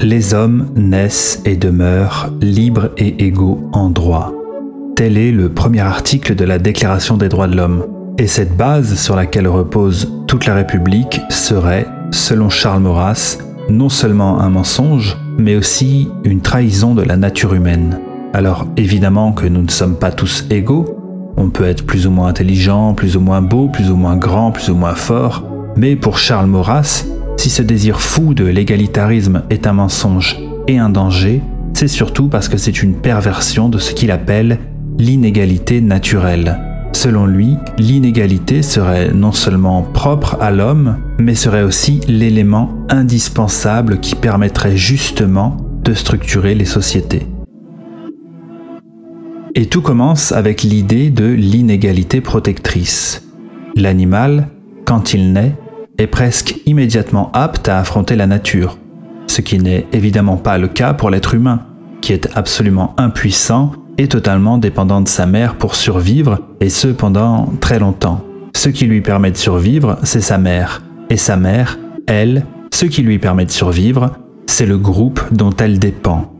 Les hommes naissent et demeurent libres et égaux en droit. Tel est le premier article de la Déclaration des droits de l'homme. Et cette base sur laquelle repose toute la République serait, selon Charles Maurras, non seulement un mensonge, mais aussi une trahison de la nature humaine. Alors évidemment que nous ne sommes pas tous égaux, on peut être plus ou moins intelligent, plus ou moins beau, plus ou moins grand, plus ou moins fort, mais pour Charles Maurras, si ce désir fou de l'égalitarisme est un mensonge et un danger, c'est surtout parce que c'est une perversion de ce qu'il appelle l'inégalité naturelle. Selon lui, l'inégalité serait non seulement propre à l'homme, mais serait aussi l'élément indispensable qui permettrait justement de structurer les sociétés. Et tout commence avec l'idée de l'inégalité protectrice. L'animal, quand il naît, est presque immédiatement apte à affronter la nature, ce qui n'est évidemment pas le cas pour l'être humain, qui est absolument impuissant et totalement dépendant de sa mère pour survivre, et ce pendant très longtemps. Ce qui lui permet de survivre, c'est sa mère, et sa mère, elle, ce qui lui permet de survivre, c'est le groupe dont elle dépend.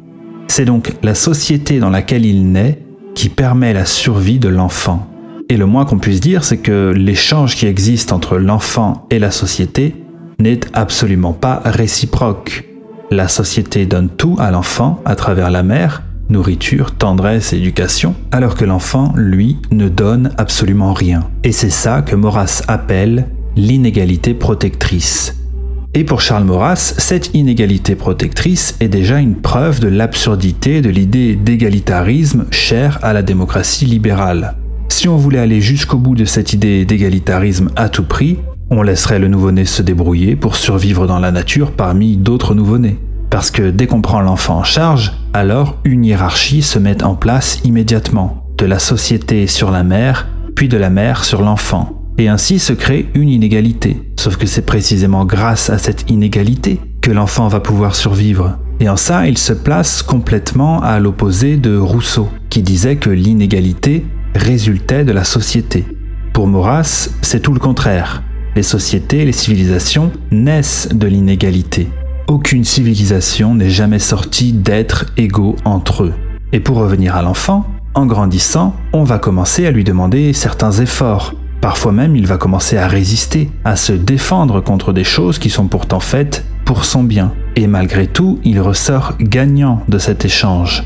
C'est donc la société dans laquelle il naît qui permet la survie de l'enfant. Et le moins qu'on puisse dire, c'est que l'échange qui existe entre l'enfant et la société n'est absolument pas réciproque. La société donne tout à l'enfant à travers la mère, nourriture, tendresse, éducation, alors que l'enfant, lui, ne donne absolument rien. Et c'est ça que Maurras appelle l'inégalité protectrice. Et pour Charles Maurras, cette inégalité protectrice est déjà une preuve de l'absurdité de l'idée d'égalitarisme chère à la démocratie libérale. On voulait aller jusqu'au bout de cette idée d'égalitarisme à tout prix, on laisserait le nouveau-né se débrouiller pour survivre dans la nature parmi d'autres nouveau-nés. Parce que dès qu'on prend l'enfant en charge, alors une hiérarchie se met en place immédiatement, de la société sur la mère, puis de la mère sur l'enfant. Et ainsi se crée une inégalité. Sauf que c'est précisément grâce à cette inégalité que l'enfant va pouvoir survivre. Et en ça, il se place complètement à l'opposé de Rousseau, qui disait que l'inégalité résultait de la société. Pour Maurras, c'est tout le contraire. Les sociétés, les civilisations naissent de l'inégalité. Aucune civilisation n'est jamais sortie d'être égaux entre eux. Et pour revenir à l'enfant, en grandissant, on va commencer à lui demander certains efforts. Parfois même, il va commencer à résister, à se défendre contre des choses qui sont pourtant faites pour son bien. Et malgré tout, il ressort gagnant de cet échange.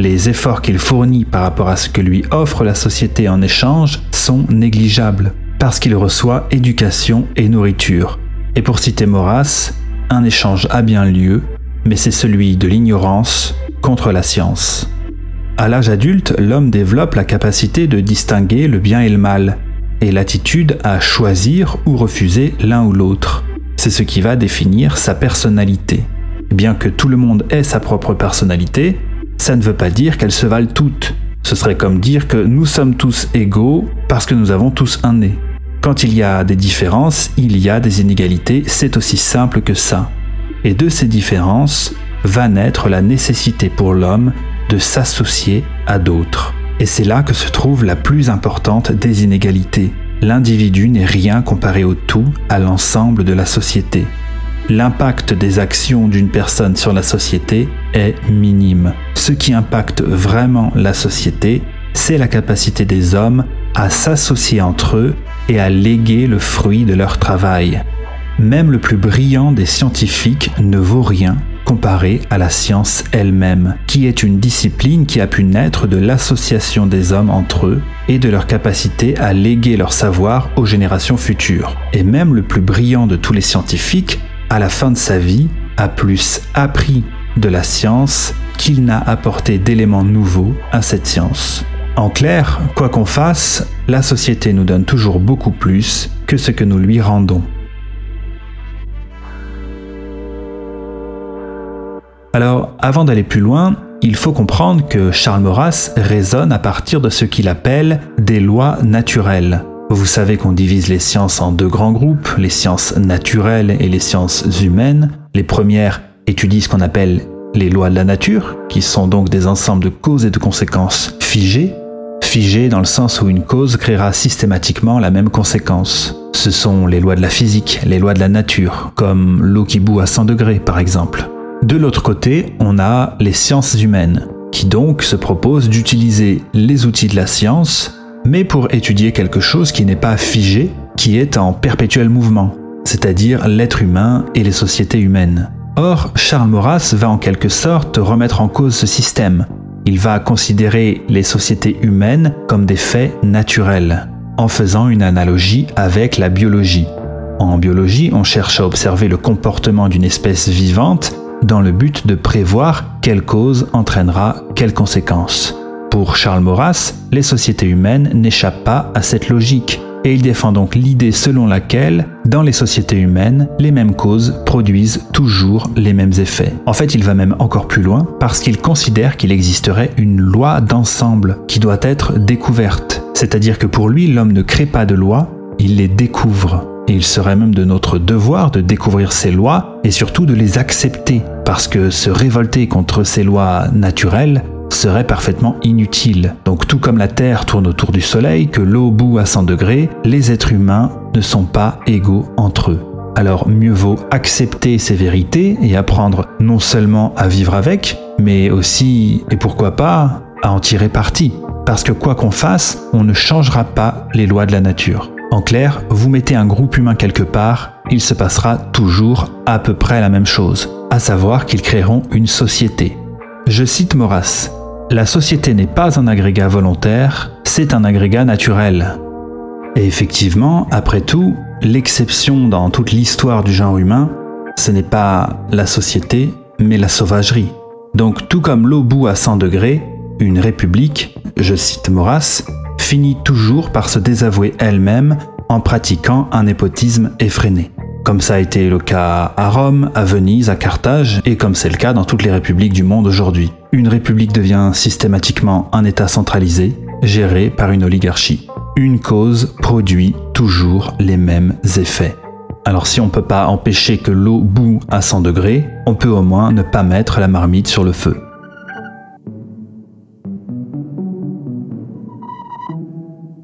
Les efforts qu'il fournit par rapport à ce que lui offre la société en échange sont négligeables, parce qu'il reçoit éducation et nourriture. Et pour citer Maurras, un échange a bien lieu, mais c'est celui de l'ignorance contre la science. À l'âge adulte, l'homme développe la capacité de distinguer le bien et le mal, et l'attitude à choisir ou refuser l'un ou l'autre. C'est ce qui va définir sa personnalité. Bien que tout le monde ait sa propre personnalité, ça ne veut pas dire qu'elles se valent toutes. Ce serait comme dire que nous sommes tous égaux parce que nous avons tous un nez. Quand il y a des différences, il y a des inégalités, c'est aussi simple que ça. Et de ces différences va naître la nécessité pour l'homme de s'associer à d'autres. Et c'est là que se trouve la plus importante des inégalités. L'individu n'est rien comparé au tout, à l'ensemble de la société l'impact des actions d'une personne sur la société est minime. Ce qui impacte vraiment la société, c'est la capacité des hommes à s'associer entre eux et à léguer le fruit de leur travail. Même le plus brillant des scientifiques ne vaut rien comparé à la science elle-même, qui est une discipline qui a pu naître de l'association des hommes entre eux et de leur capacité à léguer leur savoir aux générations futures. Et même le plus brillant de tous les scientifiques à la fin de sa vie, a plus appris de la science qu'il n'a apporté d'éléments nouveaux à cette science. En clair, quoi qu'on fasse, la société nous donne toujours beaucoup plus que ce que nous lui rendons. Alors, avant d'aller plus loin, il faut comprendre que Charles Maurras raisonne à partir de ce qu'il appelle des lois naturelles. Vous savez qu'on divise les sciences en deux grands groupes, les sciences naturelles et les sciences humaines. Les premières étudient ce qu'on appelle les lois de la nature, qui sont donc des ensembles de causes et de conséquences figées. Figées dans le sens où une cause créera systématiquement la même conséquence. Ce sont les lois de la physique, les lois de la nature, comme l'eau qui bout à 100 degrés par exemple. De l'autre côté, on a les sciences humaines, qui donc se proposent d'utiliser les outils de la science, mais pour étudier quelque chose qui n'est pas figé, qui est en perpétuel mouvement, c'est-à-dire l'être humain et les sociétés humaines. Or, Charles Maurras va en quelque sorte remettre en cause ce système. Il va considérer les sociétés humaines comme des faits naturels, en faisant une analogie avec la biologie. En biologie, on cherche à observer le comportement d'une espèce vivante dans le but de prévoir quelle cause entraînera quelles conséquences. Pour Charles Maurras, les sociétés humaines n'échappent pas à cette logique et il défend donc l'idée selon laquelle, dans les sociétés humaines, les mêmes causes produisent toujours les mêmes effets. En fait, il va même encore plus loin parce qu'il considère qu'il existerait une loi d'ensemble qui doit être découverte. C'est-à-dire que pour lui, l'homme ne crée pas de lois, il les découvre. Et il serait même de notre devoir de découvrir ces lois et surtout de les accepter, parce que se révolter contre ces lois naturelles serait parfaitement inutile. Donc tout comme la Terre tourne autour du Soleil, que l'eau bout à 100 degrés, les êtres humains ne sont pas égaux entre eux. Alors mieux vaut accepter ces vérités et apprendre non seulement à vivre avec, mais aussi, et pourquoi pas, à en tirer parti. Parce que quoi qu'on fasse, on ne changera pas les lois de la nature. En clair, vous mettez un groupe humain quelque part, il se passera toujours à peu près la même chose, à savoir qu'ils créeront une société. Je cite Maurras. La société n'est pas un agrégat volontaire, c'est un agrégat naturel. Et effectivement, après tout, l'exception dans toute l'histoire du genre humain, ce n'est pas la société, mais la sauvagerie. Donc tout comme l'eau bout à 100 degrés, une république, je cite Maurras, finit toujours par se désavouer elle-même en pratiquant un népotisme effréné. Comme ça a été le cas à Rome, à Venise, à Carthage, et comme c'est le cas dans toutes les républiques du monde aujourd'hui une république devient systématiquement un État centralisé, géré par une oligarchie. Une cause produit toujours les mêmes effets. Alors si on ne peut pas empêcher que l'eau boue à 100 degrés, on peut au moins ne pas mettre la marmite sur le feu.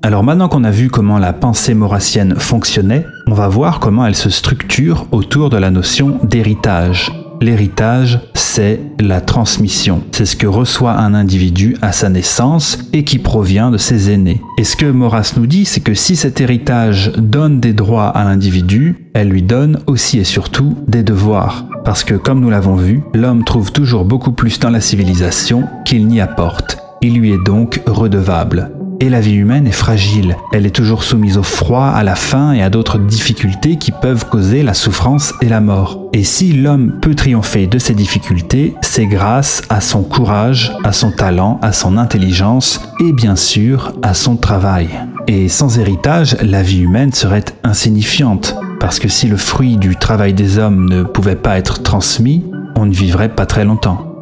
Alors maintenant qu'on a vu comment la pensée maurassienne fonctionnait, on va voir comment elle se structure autour de la notion d'héritage. L'héritage, c'est la transmission. C'est ce que reçoit un individu à sa naissance et qui provient de ses aînés. Et ce que Maurras nous dit, c'est que si cet héritage donne des droits à l'individu, elle lui donne aussi et surtout des devoirs. Parce que comme nous l'avons vu, l'homme trouve toujours beaucoup plus dans la civilisation qu'il n'y apporte. Il lui est donc redevable. Et la vie humaine est fragile. Elle est toujours soumise au froid, à la faim et à d'autres difficultés qui peuvent causer la souffrance et la mort. Et si l'homme peut triompher de ces difficultés, c'est grâce à son courage, à son talent, à son intelligence et bien sûr à son travail. Et sans héritage, la vie humaine serait insignifiante. Parce que si le fruit du travail des hommes ne pouvait pas être transmis, on ne vivrait pas très longtemps.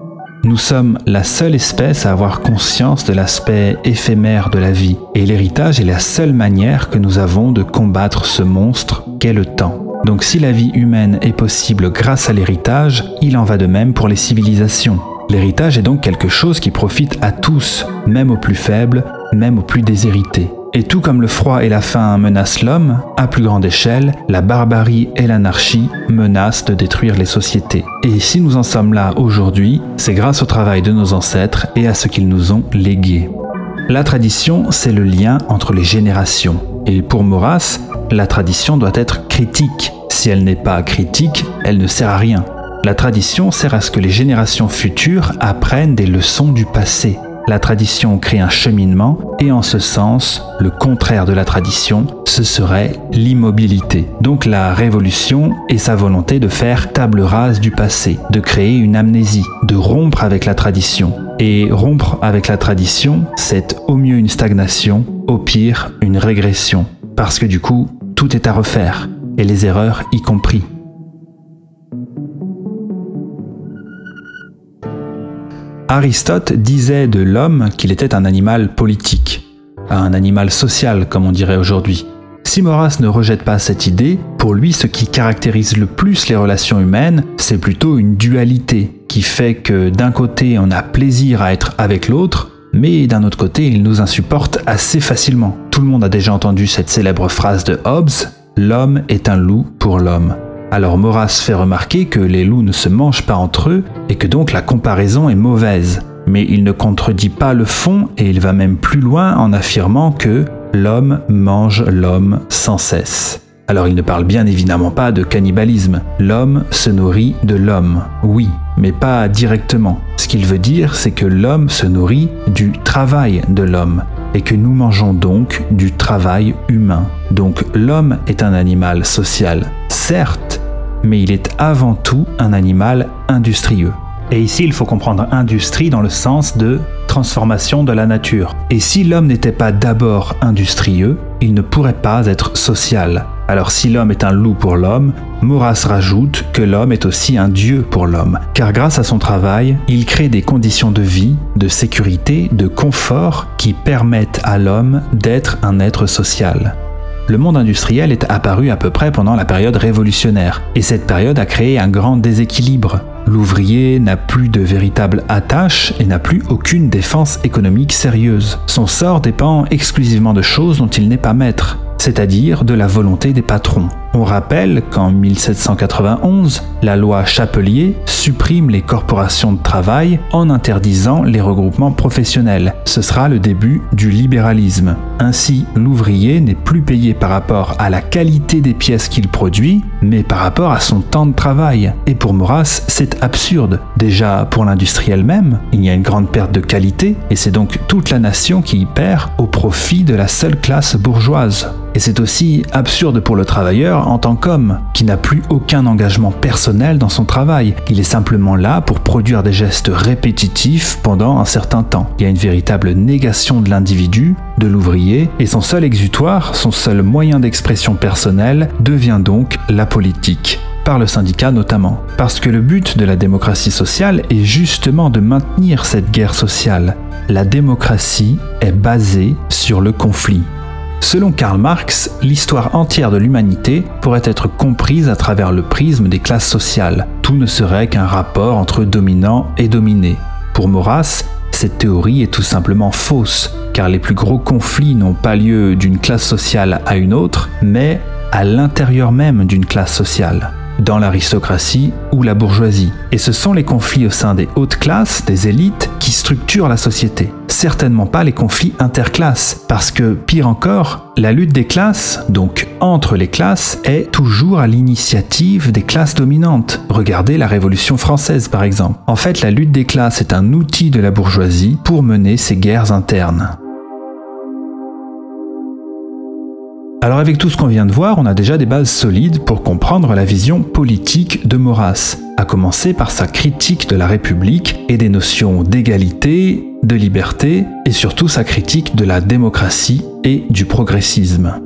Nous sommes la seule espèce à avoir conscience de l'aspect éphémère de la vie, et l'héritage est la seule manière que nous avons de combattre ce monstre qu'est le temps. Donc si la vie humaine est possible grâce à l'héritage, il en va de même pour les civilisations. L'héritage est donc quelque chose qui profite à tous, même aux plus faibles, même aux plus déshérités. Et tout comme le froid et la faim menacent l'homme, à plus grande échelle, la barbarie et l'anarchie menacent de détruire les sociétés. Et si nous en sommes là aujourd'hui, c'est grâce au travail de nos ancêtres et à ce qu'ils nous ont légué. La tradition, c'est le lien entre les générations. Et pour Maurras, la tradition doit être critique. Si elle n'est pas critique, elle ne sert à rien. La tradition sert à ce que les générations futures apprennent des leçons du passé la tradition crée un cheminement et en ce sens, le contraire de la tradition, ce serait l'immobilité. Donc la révolution est sa volonté de faire table rase du passé, de créer une amnésie, de rompre avec la tradition. Et rompre avec la tradition, c'est au mieux une stagnation, au pire une régression. Parce que du coup, tout est à refaire, et les erreurs y compris. Aristote disait de l'homme qu'il était un animal politique, un animal social comme on dirait aujourd'hui. Si ne rejette pas cette idée, pour lui ce qui caractérise le plus les relations humaines, c'est plutôt une dualité qui fait que d'un côté on a plaisir à être avec l'autre, mais d'un autre côté il nous insupporte assez facilement. Tout le monde a déjà entendu cette célèbre phrase de Hobbes, L'homme est un loup pour l'homme. Alors Maurras fait remarquer que les loups ne se mangent pas entre eux et que donc la comparaison est mauvaise. Mais il ne contredit pas le fond et il va même plus loin en affirmant que l'homme mange l'homme sans cesse. Alors il ne parle bien évidemment pas de cannibalisme. L'homme se nourrit de l'homme, oui, mais pas directement. Ce qu'il veut dire, c'est que l'homme se nourrit du travail de l'homme et que nous mangeons donc du travail humain. Donc l'homme est un animal social, certes, mais il est avant tout un animal industrieux. Et ici, il faut comprendre industrie dans le sens de transformation de la nature. Et si l'homme n'était pas d'abord industrieux, il ne pourrait pas être social. Alors si l'homme est un loup pour l'homme, Maurras rajoute que l'homme est aussi un dieu pour l'homme, car grâce à son travail, il crée des conditions de vie, de sécurité, de confort qui permettent à l'homme d'être un être social. Le monde industriel est apparu à peu près pendant la période révolutionnaire, et cette période a créé un grand déséquilibre. L'ouvrier n'a plus de véritable attache et n'a plus aucune défense économique sérieuse. Son sort dépend exclusivement de choses dont il n'est pas maître c'est-à-dire de la volonté des patrons. On rappelle qu'en 1791, la loi Chapelier supprime les corporations de travail en interdisant les regroupements professionnels. Ce sera le début du libéralisme. Ainsi, l'ouvrier n'est plus payé par rapport à la qualité des pièces qu'il produit, mais par rapport à son temps de travail. Et pour Maurras, c'est absurde. Déjà, pour l'industrie elle-même, il y a une grande perte de qualité, et c'est donc toute la nation qui y perd au profit de la seule classe bourgeoise. Et c'est aussi absurde pour le travailleur en tant qu'homme, qui n'a plus aucun engagement personnel dans son travail. Il est simplement là pour produire des gestes répétitifs pendant un certain temps. Il y a une véritable négation de l'individu, de l'ouvrier, et son seul exutoire, son seul moyen d'expression personnelle, devient donc la politique par le syndicat notamment. Parce que le but de la démocratie sociale est justement de maintenir cette guerre sociale. La démocratie est basée sur le conflit. Selon Karl Marx, l'histoire entière de l'humanité pourrait être comprise à travers le prisme des classes sociales. Tout ne serait qu'un rapport entre dominant et dominé. Pour Maurras, cette théorie est tout simplement fausse, car les plus gros conflits n'ont pas lieu d'une classe sociale à une autre, mais à l'intérieur même d'une classe sociale dans l'aristocratie ou la bourgeoisie. Et ce sont les conflits au sein des hautes classes, des élites, qui structurent la société. Certainement pas les conflits interclasses, parce que, pire encore, la lutte des classes, donc entre les classes, est toujours à l'initiative des classes dominantes. Regardez la Révolution française par exemple. En fait, la lutte des classes est un outil de la bourgeoisie pour mener ses guerres internes. Alors avec tout ce qu'on vient de voir, on a déjà des bases solides pour comprendre la vision politique de Maurras, à commencer par sa critique de la République et des notions d'égalité, de liberté, et surtout sa critique de la démocratie et du progressisme.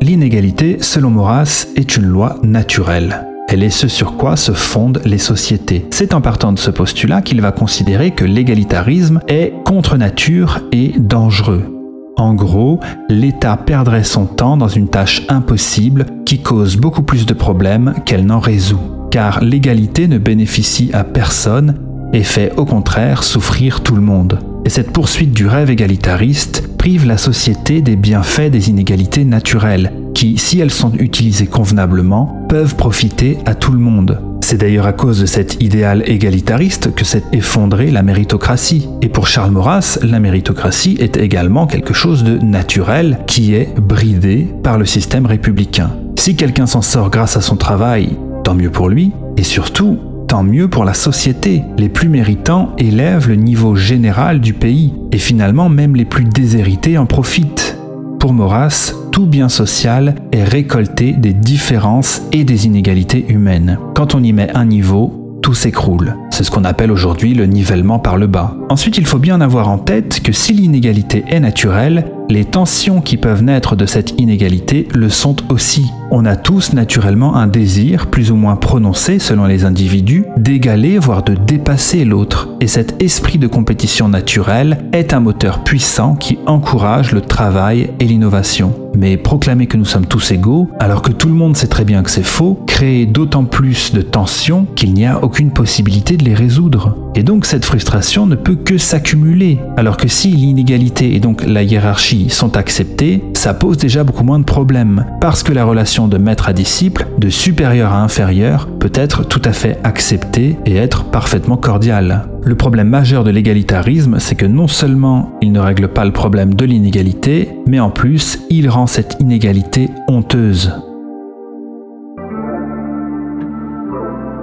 L'inégalité, selon Maurras, est une loi naturelle. Elle est ce sur quoi se fondent les sociétés. C'est en partant de ce postulat qu'il va considérer que l'égalitarisme est contre nature et dangereux. En gros, l'État perdrait son temps dans une tâche impossible qui cause beaucoup plus de problèmes qu'elle n'en résout, car l'égalité ne bénéficie à personne et fait au contraire souffrir tout le monde. Et cette poursuite du rêve égalitariste prive la société des bienfaits des inégalités naturelles, qui, si elles sont utilisées convenablement, peuvent profiter à tout le monde. C'est d'ailleurs à cause de cet idéal égalitariste que s'est effondrée la méritocratie. Et pour Charles Maurras, la méritocratie est également quelque chose de naturel qui est bridé par le système républicain. Si quelqu'un s'en sort grâce à son travail, tant mieux pour lui, et surtout, tant mieux pour la société. Les plus méritants élèvent le niveau général du pays, et finalement même les plus déshérités en profitent. Pour Maurras, tout bien social est récolté des différences et des inégalités humaines. Quand on y met un niveau, tout s'écroule. C'est ce qu'on appelle aujourd'hui le nivellement par le bas. Ensuite, il faut bien avoir en tête que si l'inégalité est naturelle, les tensions qui peuvent naître de cette inégalité le sont aussi. On a tous naturellement un désir, plus ou moins prononcé selon les individus, d'égaler, voire de dépasser l'autre. Et cet esprit de compétition naturelle est un moteur puissant qui encourage le travail et l'innovation. Mais proclamer que nous sommes tous égaux, alors que tout le monde sait très bien que c'est faux, crée d'autant plus de tensions qu'il n'y a aucune possibilité de résoudre. Et donc cette frustration ne peut que s'accumuler. Alors que si l'inégalité et donc la hiérarchie sont acceptées, ça pose déjà beaucoup moins de problèmes. Parce que la relation de maître à disciple, de supérieur à inférieur, peut être tout à fait acceptée et être parfaitement cordiale. Le problème majeur de l'égalitarisme, c'est que non seulement il ne règle pas le problème de l'inégalité, mais en plus il rend cette inégalité honteuse.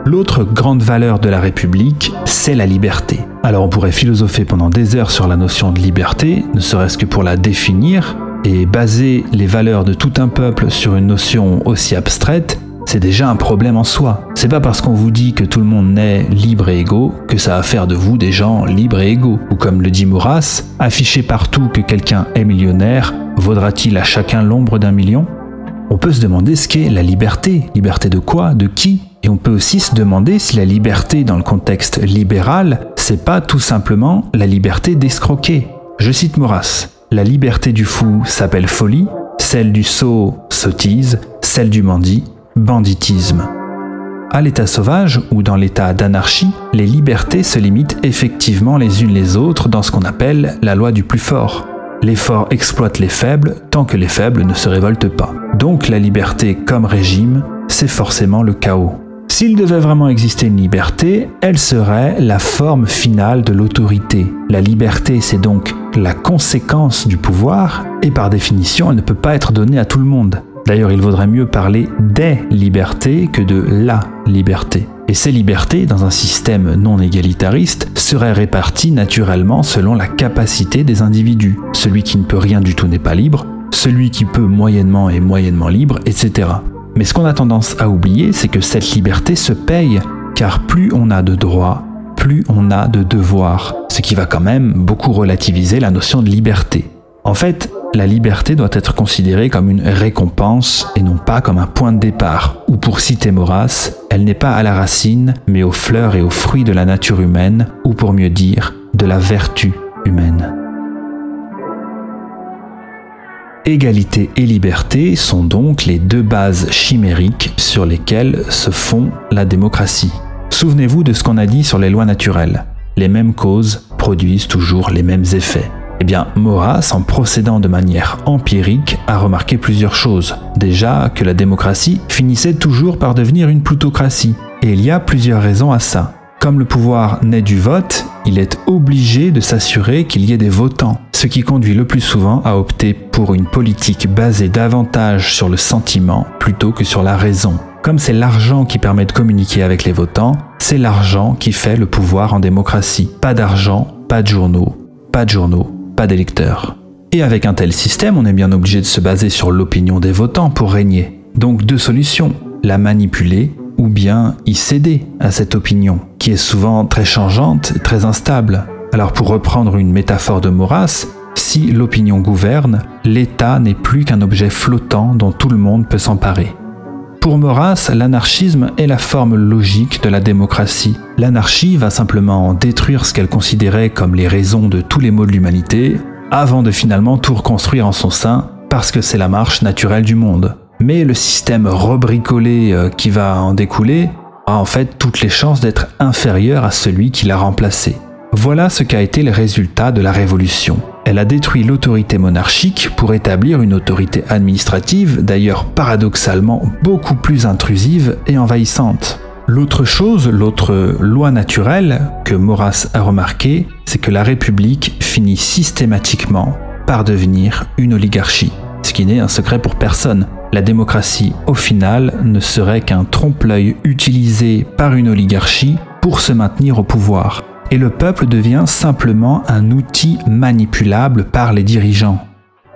L'autre grande valeur de la République, c'est la liberté. Alors on pourrait philosopher pendant des heures sur la notion de liberté, ne serait-ce que pour la définir, et baser les valeurs de tout un peuple sur une notion aussi abstraite, c'est déjà un problème en soi. C'est pas parce qu'on vous dit que tout le monde naît libre et égaux que ça va faire de vous des gens libres et égaux. Ou comme le dit Maurras, afficher partout que quelqu'un est millionnaire, vaudra-t-il à chacun l'ombre d'un million? On peut se demander ce qu'est la liberté. Liberté de quoi? De qui? Et on peut aussi se demander si la liberté dans le contexte libéral, c'est pas tout simplement la liberté d'escroquer. Je cite Maurras. La liberté du fou s'appelle folie, celle du sot sottise, celle du bandit banditisme. À l'état sauvage ou dans l'état d'anarchie, les libertés se limitent effectivement les unes les autres dans ce qu'on appelle la loi du plus fort. Les forts exploitent les faibles tant que les faibles ne se révoltent pas. Donc la liberté comme régime, c'est forcément le chaos. S'il devait vraiment exister une liberté, elle serait la forme finale de l'autorité. La liberté, c'est donc la conséquence du pouvoir, et par définition, elle ne peut pas être donnée à tout le monde. D'ailleurs, il vaudrait mieux parler des libertés que de la liberté. Et ces libertés, dans un système non égalitariste, seraient réparties naturellement selon la capacité des individus. Celui qui ne peut rien du tout n'est pas libre, celui qui peut moyennement est moyennement libre, etc. Mais ce qu'on a tendance à oublier, c'est que cette liberté se paye, car plus on a de droits, plus on a de devoirs, ce qui va quand même beaucoup relativiser la notion de liberté. En fait, la liberté doit être considérée comme une récompense et non pas comme un point de départ, ou pour citer Maurras, elle n'est pas à la racine, mais aux fleurs et aux fruits de la nature humaine, ou pour mieux dire, de la vertu humaine. Égalité et liberté sont donc les deux bases chimériques sur lesquelles se fond la démocratie. Souvenez-vous de ce qu'on a dit sur les lois naturelles. Les mêmes causes produisent toujours les mêmes effets. Eh bien, Maurras, en procédant de manière empirique, a remarqué plusieurs choses. Déjà, que la démocratie finissait toujours par devenir une plutocratie. Et il y a plusieurs raisons à ça. Comme le pouvoir naît du vote, il est obligé de s'assurer qu'il y ait des votants, ce qui conduit le plus souvent à opter pour une politique basée davantage sur le sentiment plutôt que sur la raison. Comme c'est l'argent qui permet de communiquer avec les votants, c'est l'argent qui fait le pouvoir en démocratie. Pas d'argent, pas de journaux, pas de journaux, pas d'électeurs. Et avec un tel système, on est bien obligé de se baser sur l'opinion des votants pour régner. Donc deux solutions, la manipuler ou bien y céder à cette opinion, qui est souvent très changeante très instable. Alors pour reprendre une métaphore de Maurras, si l'opinion gouverne, l'État n'est plus qu'un objet flottant dont tout le monde peut s'emparer. Pour Maurras, l'anarchisme est la forme logique de la démocratie. L'anarchie va simplement détruire ce qu'elle considérait comme les raisons de tous les maux de l'humanité, avant de finalement tout reconstruire en son sein, parce que c'est la marche naturelle du monde mais le système rebricolé euh, qui va en découler a en fait toutes les chances d'être inférieur à celui qui l'a remplacé. Voilà ce qu'a été le résultat de la Révolution. Elle a détruit l'autorité monarchique pour établir une autorité administrative, d'ailleurs paradoxalement beaucoup plus intrusive et envahissante. L'autre chose, l'autre loi naturelle que Maurras a remarqué, c'est que la République finit systématiquement par devenir une oligarchie, ce qui n'est un secret pour personne. La démocratie, au final, ne serait qu'un trompe-l'œil utilisé par une oligarchie pour se maintenir au pouvoir. Et le peuple devient simplement un outil manipulable par les dirigeants.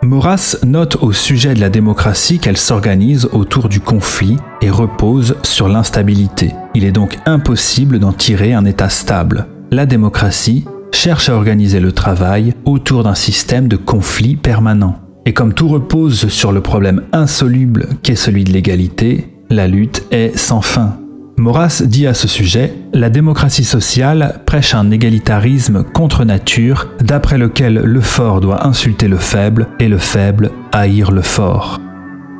Maurras note au sujet de la démocratie qu'elle s'organise autour du conflit et repose sur l'instabilité. Il est donc impossible d'en tirer un état stable. La démocratie cherche à organiser le travail autour d'un système de conflit permanent. Et comme tout repose sur le problème insoluble qu'est celui de l'égalité, la lutte est sans fin. Maurras dit à ce sujet, La démocratie sociale prêche un égalitarisme contre nature, d'après lequel le fort doit insulter le faible et le faible haïr le fort.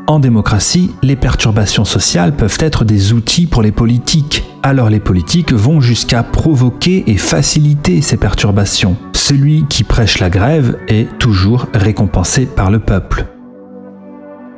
En démocratie, les perturbations sociales peuvent être des outils pour les politiques, alors les politiques vont jusqu'à provoquer et faciliter ces perturbations. Celui qui prêche la grève est toujours récompensé par le peuple.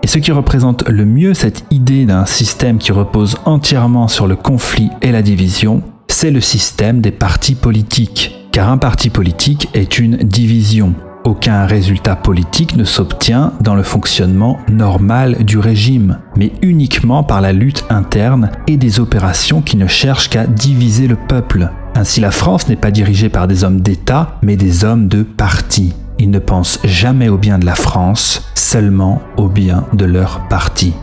Et ce qui représente le mieux cette idée d'un système qui repose entièrement sur le conflit et la division, c'est le système des partis politiques. Car un parti politique est une division. Aucun résultat politique ne s'obtient dans le fonctionnement normal du régime, mais uniquement par la lutte interne et des opérations qui ne cherchent qu'à diviser le peuple. Ainsi la France n'est pas dirigée par des hommes d'État, mais des hommes de parti. Ils ne pensent jamais au bien de la France, seulement au bien de leur parti.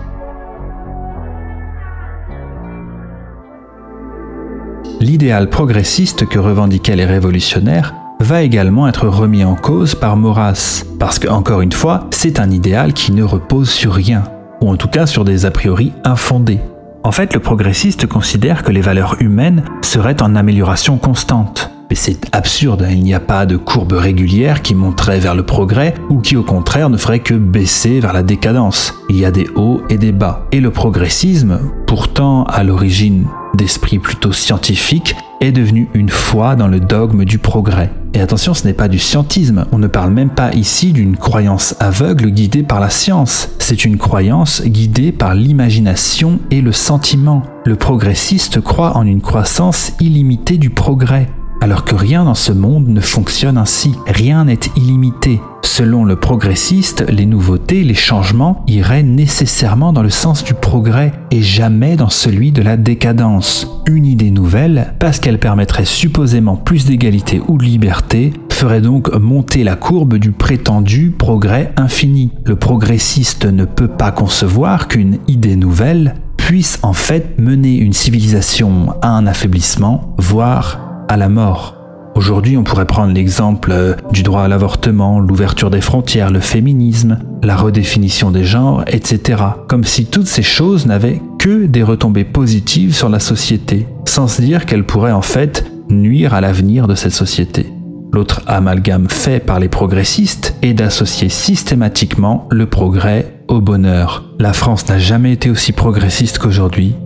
L'idéal progressiste que revendiquaient les révolutionnaires va également être remis en cause par Maurras, parce que, encore une fois, c'est un idéal qui ne repose sur rien, ou en tout cas sur des a priori infondés. En fait, le progressiste considère que les valeurs humaines seraient en amélioration constante. Mais c'est absurde, il n'y a pas de courbe régulière qui monterait vers le progrès ou qui au contraire ne ferait que baisser vers la décadence. Il y a des hauts et des bas. Et le progressisme, pourtant à l'origine d'esprit plutôt scientifique, est devenu une foi dans le dogme du progrès. Et attention, ce n'est pas du scientisme, on ne parle même pas ici d'une croyance aveugle guidée par la science, c'est une croyance guidée par l'imagination et le sentiment. Le progressiste croit en une croissance illimitée du progrès alors que rien dans ce monde ne fonctionne ainsi, rien n'est illimité. Selon le progressiste, les nouveautés, les changements iraient nécessairement dans le sens du progrès et jamais dans celui de la décadence. Une idée nouvelle, parce qu'elle permettrait supposément plus d'égalité ou de liberté, ferait donc monter la courbe du prétendu progrès infini. Le progressiste ne peut pas concevoir qu'une idée nouvelle puisse en fait mener une civilisation à un affaiblissement, voire à la mort. Aujourd'hui, on pourrait prendre l'exemple euh, du droit à l'avortement, l'ouverture des frontières, le féminisme, la redéfinition des genres, etc. Comme si toutes ces choses n'avaient que des retombées positives sur la société, sans se dire qu'elles pourraient en fait nuire à l'avenir de cette société. L'autre amalgame fait par les progressistes est d'associer systématiquement le progrès au bonheur. La France n'a jamais été aussi progressiste qu'aujourd'hui,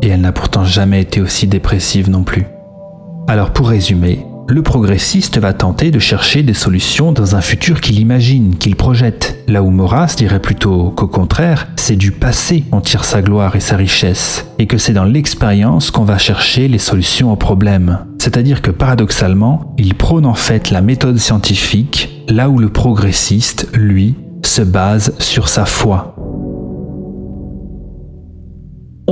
et elle n'a pourtant jamais été aussi dépressive non plus. Alors pour résumer, le progressiste va tenter de chercher des solutions dans un futur qu'il imagine, qu'il projette, là où Maurras dirait plutôt qu'au contraire, c'est du passé qu'on tire sa gloire et sa richesse, et que c'est dans l'expérience qu'on va chercher les solutions aux problèmes. C'est-à-dire que paradoxalement, il prône en fait la méthode scientifique, là où le progressiste, lui, se base sur sa foi.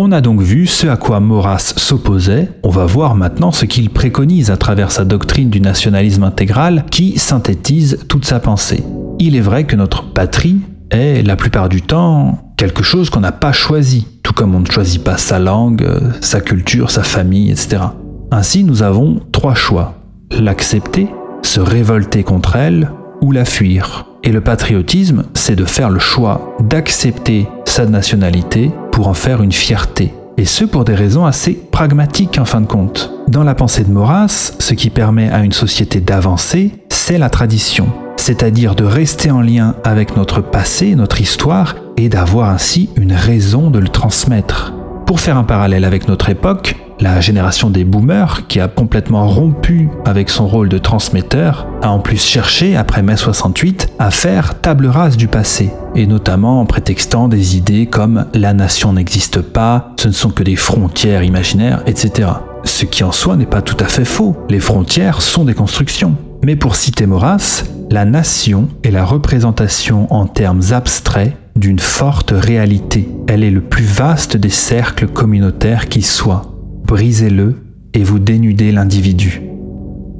On a donc vu ce à quoi Maurras s'opposait, on va voir maintenant ce qu'il préconise à travers sa doctrine du nationalisme intégral qui synthétise toute sa pensée. Il est vrai que notre patrie est la plupart du temps quelque chose qu'on n'a pas choisi, tout comme on ne choisit pas sa langue, sa culture, sa famille, etc. Ainsi nous avons trois choix. L'accepter, se révolter contre elle ou la fuir. Et le patriotisme, c'est de faire le choix d'accepter sa nationalité pour en faire une fierté. Et ce pour des raisons assez pragmatiques en fin de compte. Dans la pensée de Maurras, ce qui permet à une société d'avancer, c'est la tradition, c'est-à-dire de rester en lien avec notre passé, notre histoire, et d'avoir ainsi une raison de le transmettre. Pour faire un parallèle avec notre époque, la génération des boomers, qui a complètement rompu avec son rôle de transmetteur, a en plus cherché, après mai 68, à faire table rase du passé, et notamment en prétextant des idées comme la nation n'existe pas, ce ne sont que des frontières imaginaires, etc. Ce qui en soi n'est pas tout à fait faux, les frontières sont des constructions. Mais pour citer Maurras, la nation est la représentation en termes abstraits d'une forte réalité. Elle est le plus vaste des cercles communautaires qui soient. Brisez-le et vous dénudez l'individu.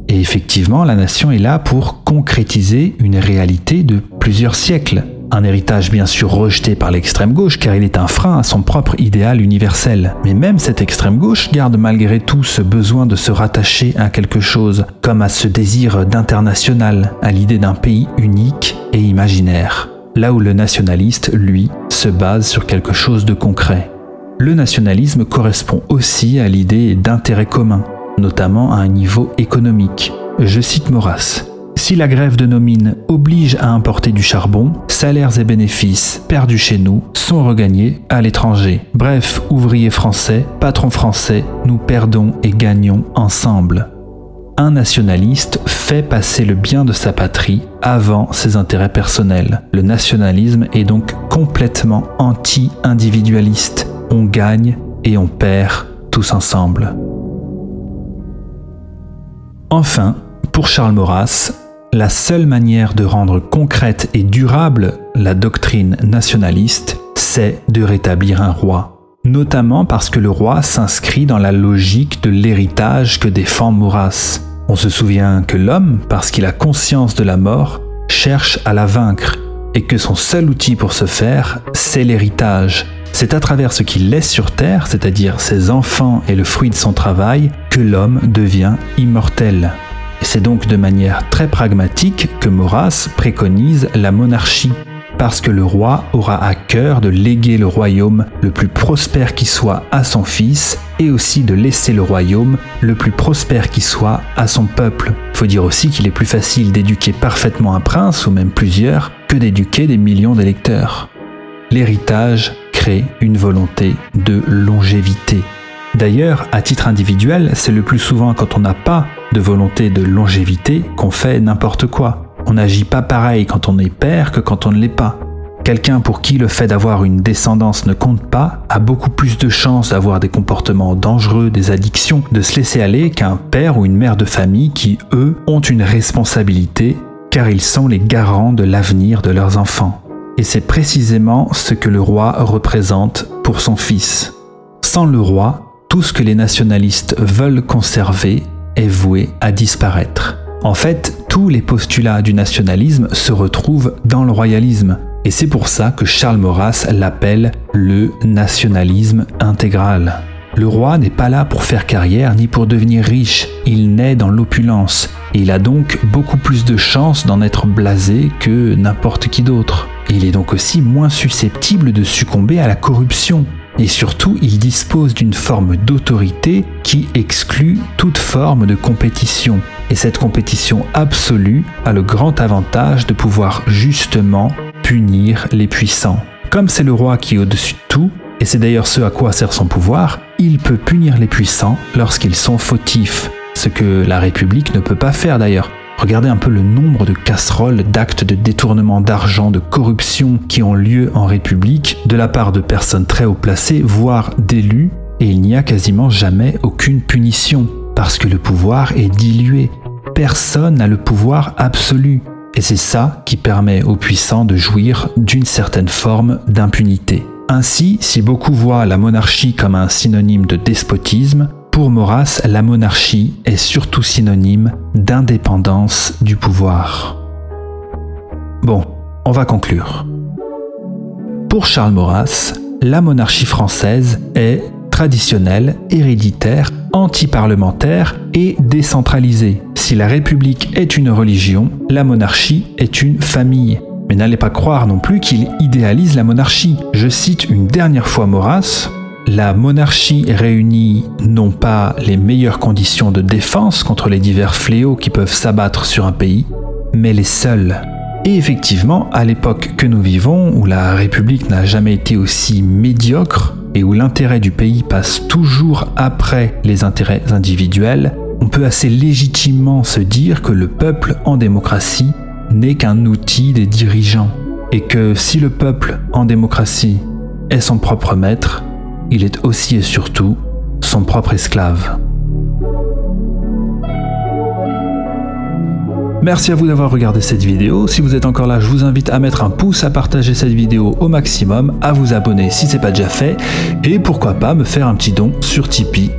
Et effectivement, la nation est là pour concrétiser une réalité de plusieurs siècles. Un héritage bien sûr rejeté par l'extrême gauche car il est un frein à son propre idéal universel. Mais même cette extrême gauche garde malgré tout ce besoin de se rattacher à quelque chose, comme à ce désir d'international, à l'idée d'un pays unique et imaginaire là où le nationaliste, lui, se base sur quelque chose de concret. Le nationalisme correspond aussi à l'idée d'intérêt commun, notamment à un niveau économique. Je cite Maurras. Si la grève de nos mines oblige à importer du charbon, salaires et bénéfices perdus chez nous sont regagnés à l'étranger. Bref, ouvriers français, patrons français, nous perdons et gagnons ensemble. Un nationaliste fait passer le bien de sa patrie avant ses intérêts personnels. Le nationalisme est donc complètement anti-individualiste. On gagne et on perd tous ensemble. Enfin, pour Charles Maurras, la seule manière de rendre concrète et durable la doctrine nationaliste, c'est de rétablir un roi. Notamment parce que le roi s'inscrit dans la logique de l'héritage que défend Maurras. On se souvient que l'homme, parce qu'il a conscience de la mort, cherche à la vaincre, et que son seul outil pour ce faire, c'est l'héritage. C'est à travers ce qu'il laisse sur Terre, c'est-à-dire ses enfants et le fruit de son travail, que l'homme devient immortel. C'est donc de manière très pragmatique que Maurras préconise la monarchie, parce que le roi aura à cœur de léguer le royaume le plus prospère qui soit à son fils, et aussi de laisser le royaume le plus prospère qui soit à son peuple. Faut dire aussi qu'il est plus facile d'éduquer parfaitement un prince, ou même plusieurs, que d'éduquer des millions d'électeurs. L'héritage crée une volonté de longévité. D'ailleurs, à titre individuel, c'est le plus souvent quand on n'a pas de volonté de longévité qu'on fait n'importe quoi. On n'agit pas pareil quand on est père que quand on ne l'est pas. Quelqu'un pour qui le fait d'avoir une descendance ne compte pas a beaucoup plus de chances d'avoir des comportements dangereux, des addictions, de se laisser aller qu'un père ou une mère de famille qui, eux, ont une responsabilité car ils sont les garants de l'avenir de leurs enfants. Et c'est précisément ce que le roi représente pour son fils. Sans le roi, tout ce que les nationalistes veulent conserver est voué à disparaître. En fait, tous les postulats du nationalisme se retrouvent dans le royalisme, et c'est pour ça que Charles Maurras l'appelle le nationalisme intégral. Le roi n'est pas là pour faire carrière ni pour devenir riche, il naît dans l'opulence, et il a donc beaucoup plus de chances d'en être blasé que n'importe qui d'autre. Il est donc aussi moins susceptible de succomber à la corruption, et surtout il dispose d'une forme d'autorité qui exclut toute forme de compétition. Et cette compétition absolue a le grand avantage de pouvoir justement punir les puissants. Comme c'est le roi qui est au-dessus de tout, et c'est d'ailleurs ce à quoi sert son pouvoir, il peut punir les puissants lorsqu'ils sont fautifs, ce que la République ne peut pas faire d'ailleurs. Regardez un peu le nombre de casseroles, d'actes de détournement d'argent, de corruption qui ont lieu en République de la part de personnes très haut placées, voire d'élus, et il n'y a quasiment jamais aucune punition, parce que le pouvoir est dilué. Personne n'a le pouvoir absolu. Et c'est ça qui permet aux puissants de jouir d'une certaine forme d'impunité. Ainsi, si beaucoup voient la monarchie comme un synonyme de despotisme, pour Maurras, la monarchie est surtout synonyme d'indépendance du pouvoir. Bon, on va conclure. Pour Charles Maurras, la monarchie française est traditionnelle, héréditaire, anti-parlementaire et décentralisée. Si la République est une religion, la monarchie est une famille. Mais n'allez pas croire non plus qu'il idéalise la monarchie. Je cite une dernière fois Maurras, la monarchie réunit non pas les meilleures conditions de défense contre les divers fléaux qui peuvent s'abattre sur un pays, mais les seules. Et effectivement, à l'époque que nous vivons, où la République n'a jamais été aussi médiocre et où l'intérêt du pays passe toujours après les intérêts individuels, on peut assez légitimement se dire que le peuple en démocratie n'est qu'un outil des dirigeants, et que si le peuple en démocratie est son propre maître, il est aussi et surtout son propre esclave. Merci à vous d'avoir regardé cette vidéo. Si vous êtes encore là, je vous invite à mettre un pouce, à partager cette vidéo au maximum, à vous abonner si ce n'est pas déjà fait, et pourquoi pas me faire un petit don sur Tipeee